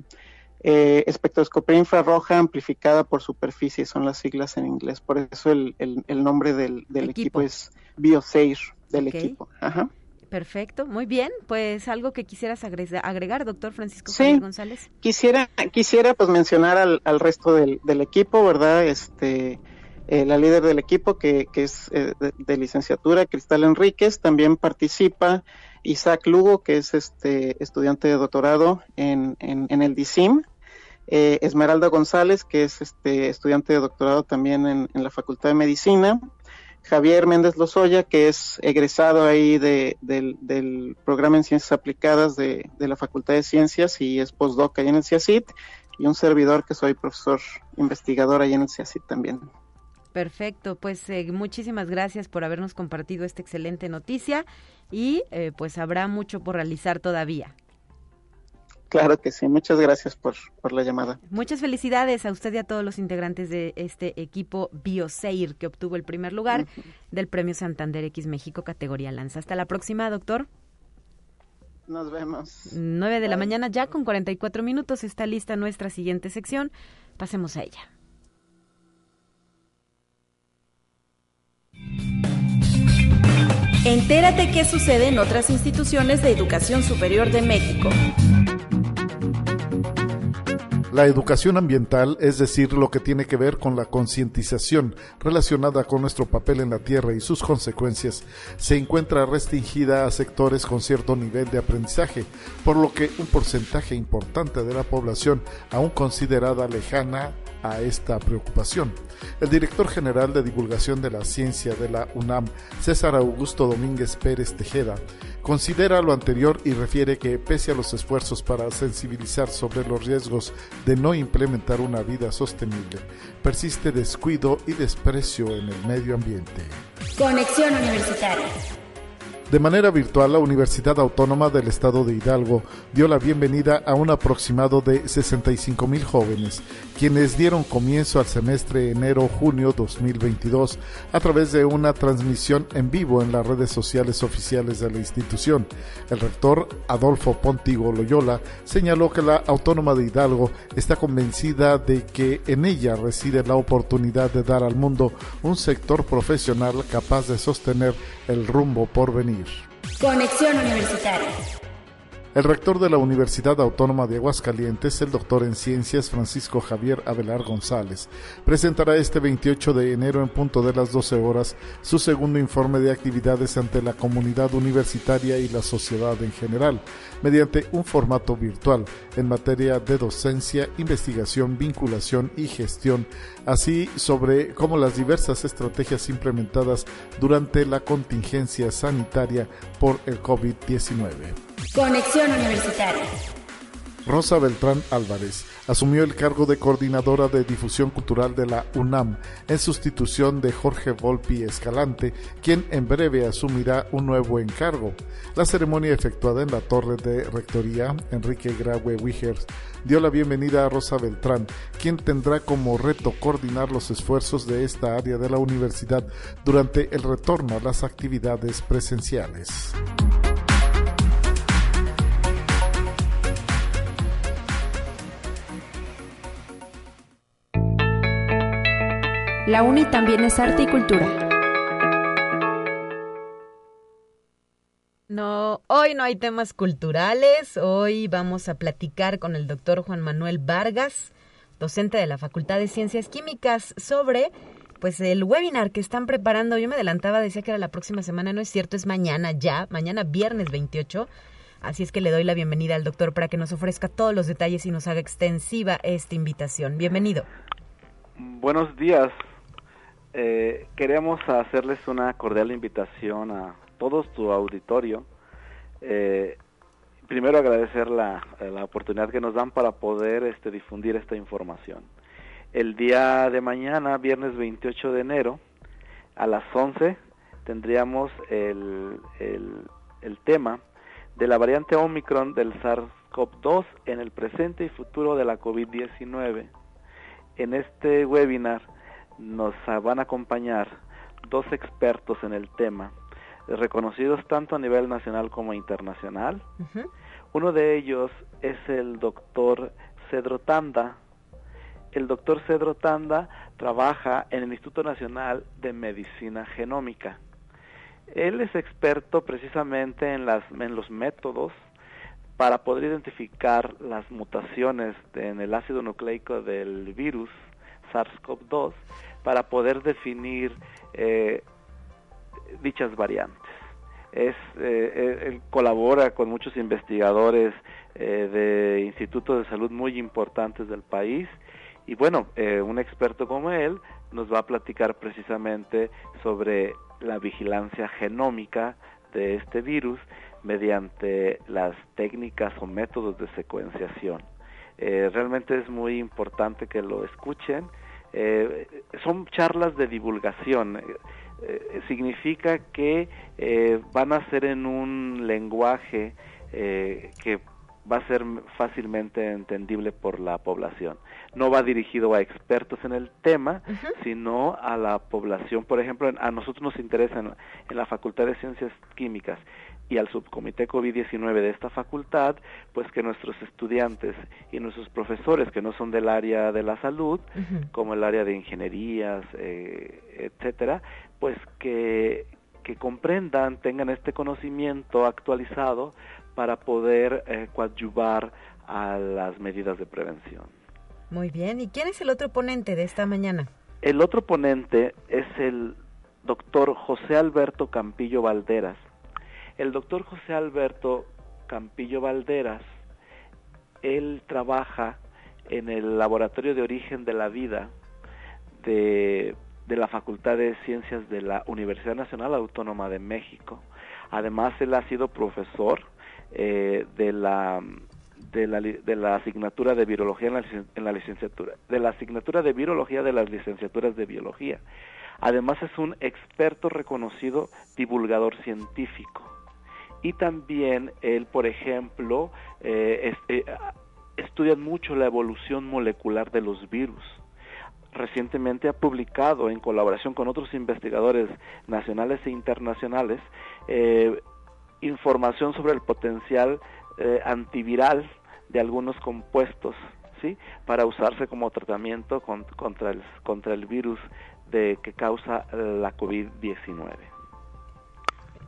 eh, espectroscopía infrarroja amplificada por superficie, son las siglas en inglés, por eso el, el, nombre del, del equipo. es BioSair del equipo. Ajá. Perfecto, muy bien. Pues algo que quisieras agregar, doctor Francisco sí, González. Quisiera, quisiera pues mencionar al, al resto del, del, equipo, ¿verdad? Este, eh, la líder del equipo que, que es eh, de, de, licenciatura, Cristal Enríquez, también participa Isaac Lugo, que es este estudiante de doctorado en, en, en el DICIM, eh, Esmeralda González, que es este estudiante de doctorado también en, la Facultad de Medicina, Javier Méndez Lozoya, que es egresado ahí de, del, programa en Ciencias Aplicadas de, la Facultad de Ciencias y es postdoc ahí en el CIACIT, y un servidor que soy profesor investigador ahí en el CIACIT también. Perfecto, pues eh, muchísimas gracias por habernos compartido esta excelente noticia y eh, pues habrá mucho por realizar todavía. Claro que sí, muchas gracias por, la llamada. Muchas felicidades a usted y a todos los integrantes de este equipo Bioseir que obtuvo el primer lugar del Premio Santander X México categoría Lanza. Hasta la próxima, doctor. Nos vemos. 9 de la mañana ya con 44 minutos está lista nuestra siguiente sección. Pasemos a ella. Entérate qué sucede en otras instituciones de educación superior de México. La educación ambiental, es decir, lo que tiene que ver con la concientización relacionada con nuestro papel en la Tierra y sus consecuencias, se encuentra restringida a sectores con cierto nivel de aprendizaje, por lo que un porcentaje importante de la población, aún considerada lejana a esta preocupación. El director general de divulgación de la ciencia de la UNAM, César Augusto Domínguez Pérez Tejeda, considera lo anterior y refiere que pese a los esfuerzos para sensibilizar sobre los riesgos de no implementar una vida sostenible, persiste descuido y desprecio en el medio ambiente. Conexión Universitaria. De manera virtual, la Universidad Autónoma del Estado de Hidalgo dio la bienvenida a un aproximado de 65 mil jóvenes, quienes dieron comienzo al semestre enero-junio 2022 a través de una transmisión en vivo en las redes sociales oficiales de la institución. El rector Adolfo Pontigo Loyola señaló que la Autónoma de Hidalgo está convencida de que en ella reside la oportunidad de dar al mundo un sector profesional capaz de sostener el rumbo por venir. Conexión Universitaria. El rector de la Universidad Autónoma de Aguascalientes, el doctor en ciencias Francisco Javier Abelar González, presentará este 28 de enero en punto de las 12 horas su segundo informe de actividades ante la comunidad universitaria y la sociedad en general, mediante un formato virtual en materia de docencia, investigación, vinculación y gestión, así sobre cómo las diversas estrategias implementadas durante la contingencia sanitaria por el COVID-19. Conexión Universitaria. Rosa Beltrán Álvarez asumió el cargo de coordinadora de difusión cultural de la UNAM en sustitución de Jorge Volpi Escalante, quien en breve asumirá un nuevo encargo. La ceremonia efectuada en la torre de rectoría, Enrique Graue Wigers, dio la bienvenida a Rosa Beltrán, quien tendrá como reto coordinar los esfuerzos de esta área de la universidad durante el retorno a las actividades presenciales. La UNI también es arte y cultura. No, hoy no hay temas culturales. Hoy vamos a platicar con el doctor Juan Manuel Vargas, docente de la Facultad de Ciencias Químicas, sobre pues el webinar que están preparando. Yo me adelantaba, decía que era la próxima semana, no es cierto, es mañana ya, mañana viernes 28. Así es que le doy la bienvenida al doctor para que nos ofrezca todos los detalles y nos haga extensiva esta invitación. Bienvenido. Buenos días, eh, queremos hacerles una cordial invitación a todo tu auditorio. Eh, primero agradecer la, la, oportunidad que nos dan para poder este, difundir esta información. El día de mañana, viernes 28 de enero, a las 11, tendríamos el, el, el tema de la variante Omicron del SARS-CoV-2 en el presente y futuro de la COVID-19. En este webinar nos van a acompañar dos expertos en el tema, reconocidos tanto a nivel nacional como internacional. Uno de ellos es el doctor Cedro Tanda. El doctor Cedro Tanda trabaja en el Instituto Nacional de Medicina Genómica. Él es experto precisamente en, las, en los métodos para poder identificar las mutaciones en el ácido nucleico del virus SARS-CoV-2 para poder definir eh, dichas variantes. Es, eh, él colabora con muchos investigadores eh, de institutos de salud muy importantes del país y bueno, un experto como él nos va a platicar precisamente sobre la vigilancia genómica de este virus mediante las técnicas o métodos de secuenciación. Eh, realmente es muy importante que lo escuchen. Eh, son charlas de divulgación. Eh, significa que van a ser en un lenguaje que va a ser fácilmente entendible por la población. No va dirigido a expertos en el tema, sino a la población. Por ejemplo, a nosotros nos interesa en, la Facultad de Ciencias Químicas y al subcomité COVID-19 de esta facultad, pues que nuestros estudiantes y nuestros profesores que no son del área de la salud, como el área de ingenierías, eh, etcétera, pues que, que comprendan, tengan este conocimiento actualizado para poder eh, coadyuvar a las medidas de prevención. Muy bien, ¿y quién es el otro ponente de esta mañana? El otro ponente es el doctor José Alberto Campillo Valderas. El doctor José Alberto Campillo Valderas, él trabaja en el Laboratorio de Origen de la Vida de, la Facultad de Ciencias de la Universidad Nacional Autónoma de México. Además, él ha sido profesor eh, de la de asignatura de virología la, en la licenciatura, de la asignatura de virología de las licenciaturas de biología. Además es un experto reconocido divulgador científico. Y también él, por ejemplo, eh, eh, estudia mucho la evolución molecular de los virus. Recientemente ha publicado, en colaboración con otros investigadores nacionales e internacionales, eh, información sobre el potencial eh, antiviral de algunos compuestos, ¿sí? Para usarse como tratamiento contra, el, contra el virus de, que causa la COVID-19.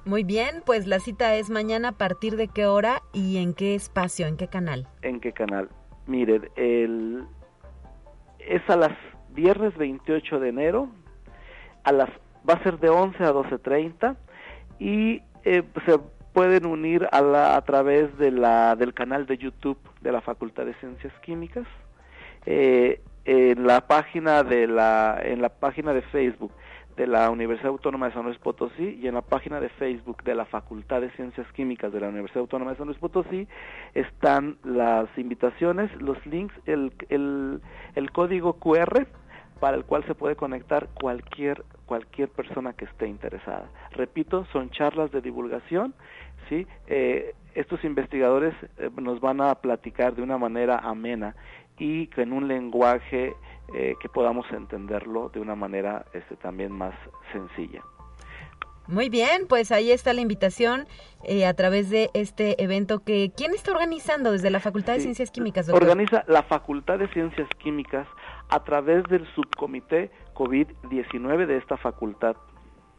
Muy bien, pues la cita es mañana a partir de qué hora y en qué espacio, en qué canal. ¿En qué canal? Miren, el, es a las viernes 28 de enero, a las va a ser de 11 a 12.30 y eh, se pueden unir a, la, a través de la, del canal de YouTube de la Facultad de Ciencias Químicas, eh, en la página de la, en la página de Facebook de la Universidad Autónoma de San Luis Potosí y en la página de Facebook de la Facultad de Ciencias Químicas de la Universidad Autónoma de San Luis Potosí están las invitaciones, los links, el, el, el código QR para el cual se puede conectar cualquier cualquier persona que esté interesada. Repito, son charlas de divulgación, sí. Eh, estos investigadores eh, nos van a platicar de una manera amena y en un lenguaje eh, que podamos entenderlo de una manera este, también más sencilla. Muy bien, pues ahí está la invitación eh, a través de este evento que ¿quién está organizando desde la Facultad de Ciencias Químicas? Doctor? Organiza la Facultad de Ciencias Químicas a través del subcomité COVID-19 de esta facultad.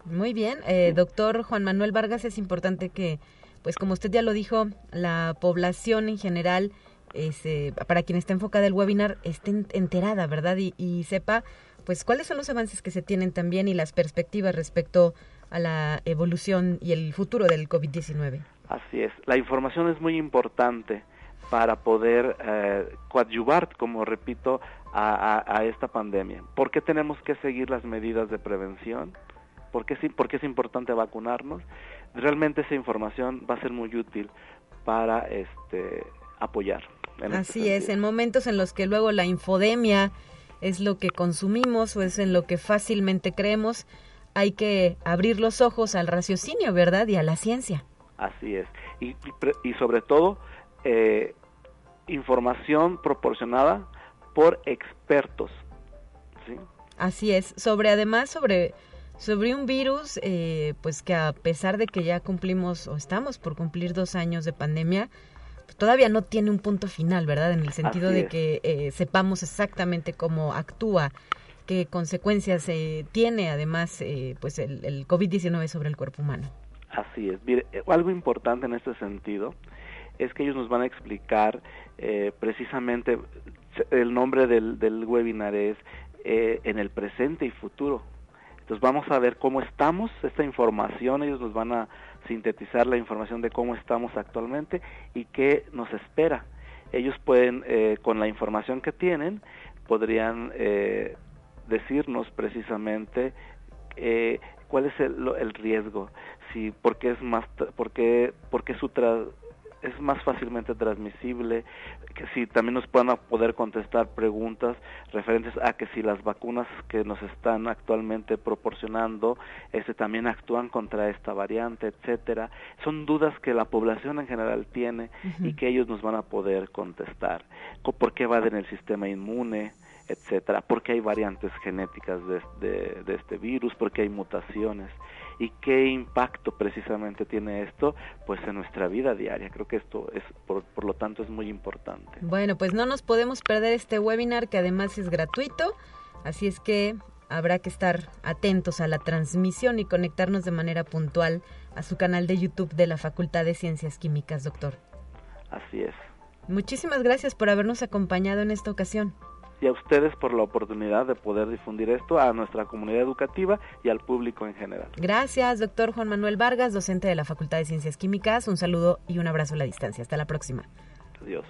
Muy bien, eh, doctor Juan Manuel Vargas, es importante que, pues como usted ya lo dijo, la población en general, eh, para quien está enfocada el webinar, esté enterada, ¿verdad? Y, y sepa, pues cuáles son los avances que se tienen también y las perspectivas respecto a la evolución y el futuro del COVID-19. Así es, la información es muy importante para poder eh, coadyuvar, como repito, a, esta pandemia. ¿Por qué tenemos que seguir las medidas de prevención? ¿Por qué, es importante vacunarnos? Realmente esa información va a ser muy útil para este, apoyar. Este Así es, en momentos en los que luego la infodemia es lo que consumimos o es en lo que fácilmente creemos, hay que abrir los ojos al raciocinio, ¿verdad? Y a la ciencia. Así es. Y, y, sobre todo, eh, información proporcionada por expertos. ¿sí? Así es. Sobre, además, sobre, sobre un virus, eh, pues que a pesar de que ya cumplimos o estamos por cumplir dos años de pandemia, todavía no tiene un punto final, ¿verdad? En el sentido de que eh, sepamos exactamente cómo actúa qué consecuencias eh, tiene además eh, pues el, el COVID-19 sobre el cuerpo humano. Así es. Mire, eh, algo importante en este sentido es que ellos nos van a explicar eh, precisamente el nombre del, del webinar es eh, en el presente y futuro. Entonces vamos a ver cómo estamos, esta información, ellos nos van a sintetizar la información de cómo estamos actualmente y qué nos espera. Ellos pueden, eh, con la información que tienen, podrían eh, decirnos precisamente eh, cuál es el, el riesgo, si por qué es más, por qué, por qué es más fácilmente transmisible, que si también nos puedan poder contestar preguntas referentes a que si las vacunas que nos están actualmente proporcionando este también actúan contra esta variante, etcétera. Son dudas que la población en general tiene y que ellos nos van a poder contestar. ¿Por qué va en el sistema inmune? Etcétera, porque hay variantes genéticas de, de, este virus, porque hay mutaciones y qué impacto precisamente tiene esto pues en nuestra vida diaria. Creo que esto es por, por lo tanto es muy importante. Bueno, pues no nos podemos perder este webinar que además es gratuito, así es que habrá que estar atentos a la transmisión y conectarnos de manera puntual a su canal de YouTube de la Facultad de Ciencias Químicas, doctor. Así es. Muchísimas gracias por habernos acompañado en esta ocasión y a ustedes por la oportunidad de poder difundir esto a nuestra comunidad educativa y al público en general. Gracias, doctor Juan Manuel Vargas, docente de la Facultad de Ciencias Químicas. Un saludo y un abrazo a la distancia. Hasta la próxima. Adiós.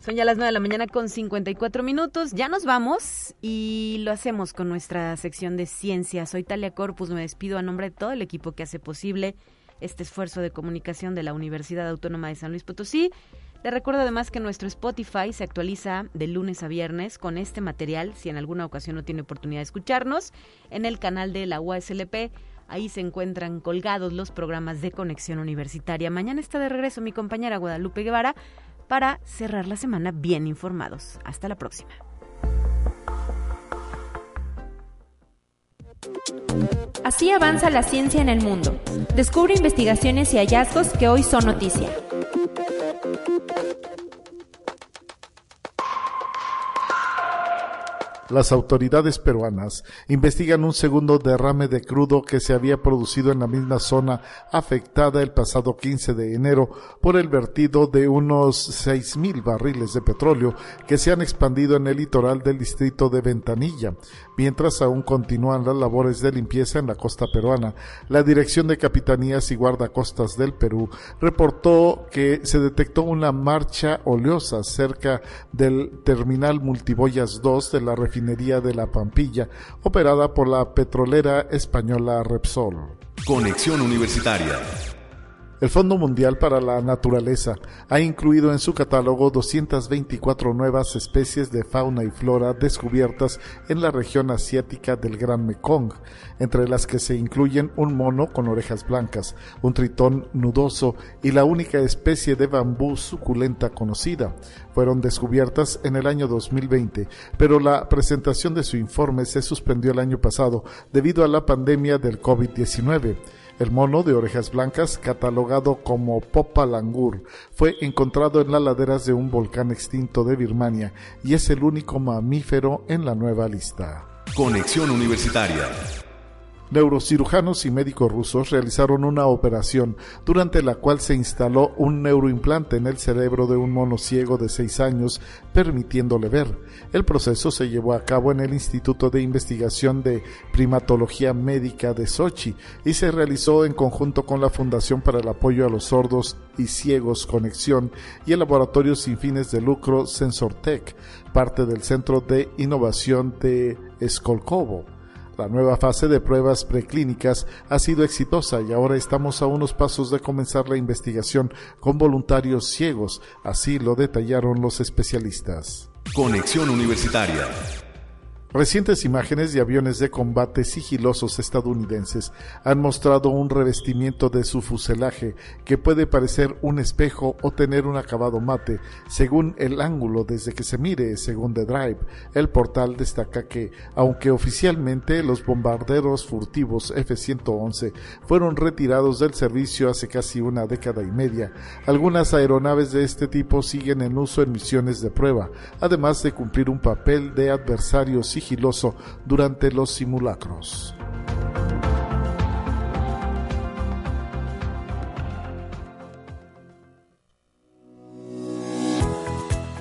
Son ya las 9 de la mañana con 54 minutos. Ya nos vamos y lo hacemos con nuestra sección de ciencia. Soy Talia Corpus. Me despido a nombre de todo el equipo que hace posible este esfuerzo de comunicación de la Universidad Autónoma de San Luis Potosí. Le recuerdo además que nuestro Spotify se actualiza de lunes a viernes con este material, si en alguna ocasión no tiene oportunidad de escucharnos, en el canal de la UASLP. Ahí se encuentran colgados los programas de conexión universitaria. Mañana está de regreso mi compañera Guadalupe Guevara para cerrar la semana bien informados. Hasta la próxima. Así avanza la ciencia en el mundo. Descubre investigaciones y hallazgos que hoy son noticia. Las autoridades peruanas investigan un segundo derrame de crudo que se había producido en la misma zona afectada el pasado 15 de enero por el vertido de unos 6.000 barriles de petróleo que se han expandido en el litoral del distrito de Ventanilla. Mientras aún continúan las labores de limpieza en la costa peruana, la Dirección de Capitanías y Guardacostas del Perú reportó que se detectó una marcha oleosa cerca del terminal Multiboyas 2 de la refinería de La Pampilla, operada por la petrolera española Repsol. Conexión Universitaria. El Fondo Mundial para la Naturaleza ha incluido en su catálogo 224 nuevas especies de fauna y flora descubiertas en la región asiática del Gran Mekong, entre las que se incluyen un mono con orejas blancas, un tritón nudoso y la única especie de bambú suculenta conocida. Fueron descubiertas en el año 2020, pero la presentación de su informe se suspendió el año pasado debido a la pandemia del COVID-19. El mono de orejas blancas, catalogado como Popa Langur, fue encontrado en las laderas de un volcán extinto de Birmania y es el único mamífero en la nueva lista. Conexión Universitaria. Neurocirujanos y médicos rusos realizaron una operación durante la cual se instaló un neuroimplante en el cerebro de un mono ciego de 6 años, permitiéndole ver. El proceso se llevó a cabo en el Instituto de Investigación de Primatología Médica de Sochi y se realizó en conjunto con la Fundación para el Apoyo a los Sordos y Ciegos Conexión y el Laboratorio sin fines de lucro SensorTech, parte del Centro de Innovación de Skolkovo. La nueva fase de pruebas preclínicas ha sido exitosa y ahora estamos a unos pasos de comenzar la investigación con voluntarios ciegos, así lo detallaron los especialistas. Conexión Universitaria. Recientes imágenes de aviones de combate sigilosos estadounidenses han mostrado un revestimiento de su fuselaje que puede parecer un espejo o tener un acabado mate según el ángulo desde que se mire, según The Drive. El portal destaca que, aunque oficialmente los bombarderos furtivos F-111 fueron retirados del servicio hace casi una década y media, algunas aeronaves de este tipo siguen en uso en misiones de prueba, además de cumplir un papel de adversario durante los simulacros.